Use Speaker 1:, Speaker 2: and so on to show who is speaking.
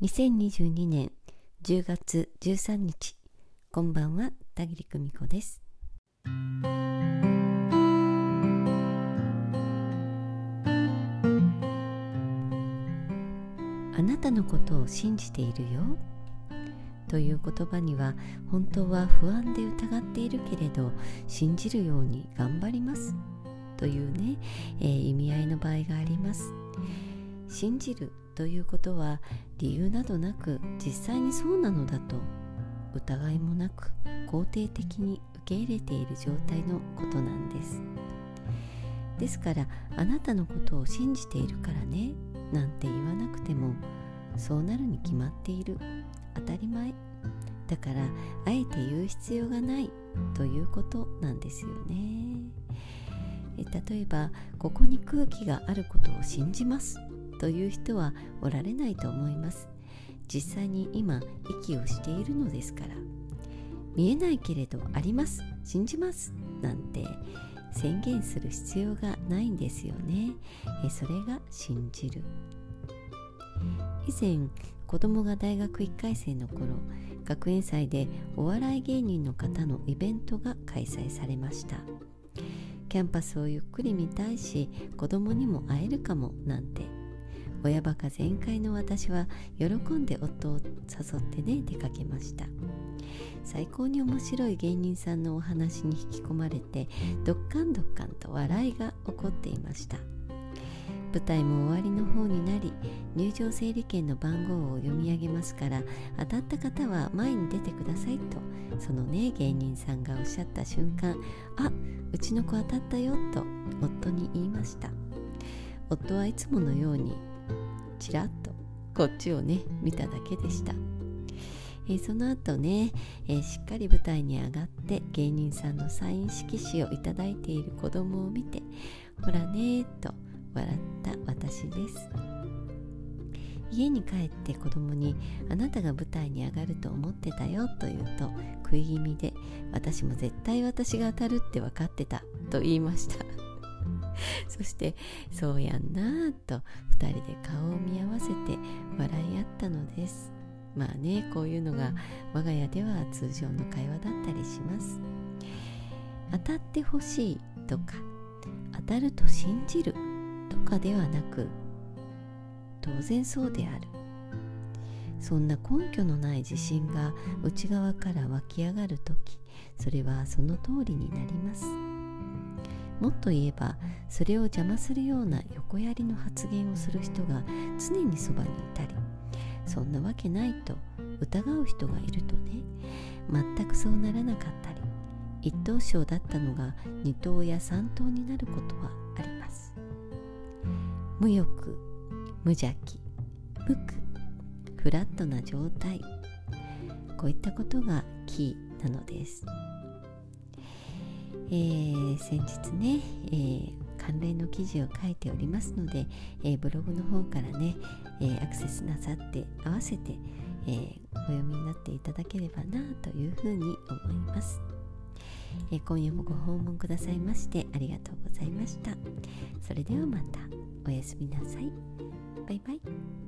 Speaker 1: 2022年10月13日。こんばんは田切久美子です。あなたのことを信じているよ。という言葉には本当は不安で疑っているけれど信じるように頑張ります。というね、えー、意味合いの場合があります。信じるということは理由などなく実際にそうなのだと疑いもなく肯定的に受け入れている状態のことなんです。ですからあなたのことを信じているからねなんて言わなくてもそうなるに決まっている。当たり前。だからあえて言う必要がないということなんですよね。例えばここに空気があることを信じます。という人はおられないと思います。実際に今息をしているのですから。見えないけれどあります。信じます。なんて宣言する必要がないんですよね。えそれが信じる。以前子供が大学1回生の頃学園祭でお笑い芸人の方のイベントが開催されました。キャンパスをゆっくり見たいし子供にも会えるかも。なんて親バカ全開の私は喜んで夫を誘ってね出かけました。最高に面白い芸人さんのお話に引き込まれてどっかんどっかんと笑いが起こっていました。舞台も終わりの方になり入場整理券の番号を読み上げますから当たった方は前に出てくださいとそのね芸人さんがおっしゃった瞬間あうちの子当たったよと夫に言いました。夫はいつものようにちらっとこっちをね見ただけでした、えー、その後ね、えー、しっかり舞台に上がって芸人さんのサイン色紙をいただいている子供を見てほらねと笑った私です。家に帰って子供に「あなたが舞台に上がると思ってたよ」と言うと食い気味で「私も絶対私が当たるって分かってた」と言いました。そして「そうやんな」と2人で顔を見合わせて笑い合ったのです。まあねこういうのが我が家では通常の会話だったりします。当たってほしいとか当たると信じるとかではなく当然そうである。そんな根拠のない自信が内側から湧き上がる時それはその通りになりますもっと言えばそれを邪魔するような横やりの発言をする人が常にそばにいたりそんなわけないと疑う人がいるとね全くそうならなかったり一等賞だったのが二等や三等になることはあります。無欲無邪気無垢フラットな状態。こういったことがキーなのです、えー、先日ね、えー、関連の記事を書いておりますので、えー、ブログの方からね、えアクセスなさって合わせて、えお読みになっていただければなというふうに思います。え今夜もご訪問くださいましてありがとうございました。それではまた。おやすみなさい。バイバイ。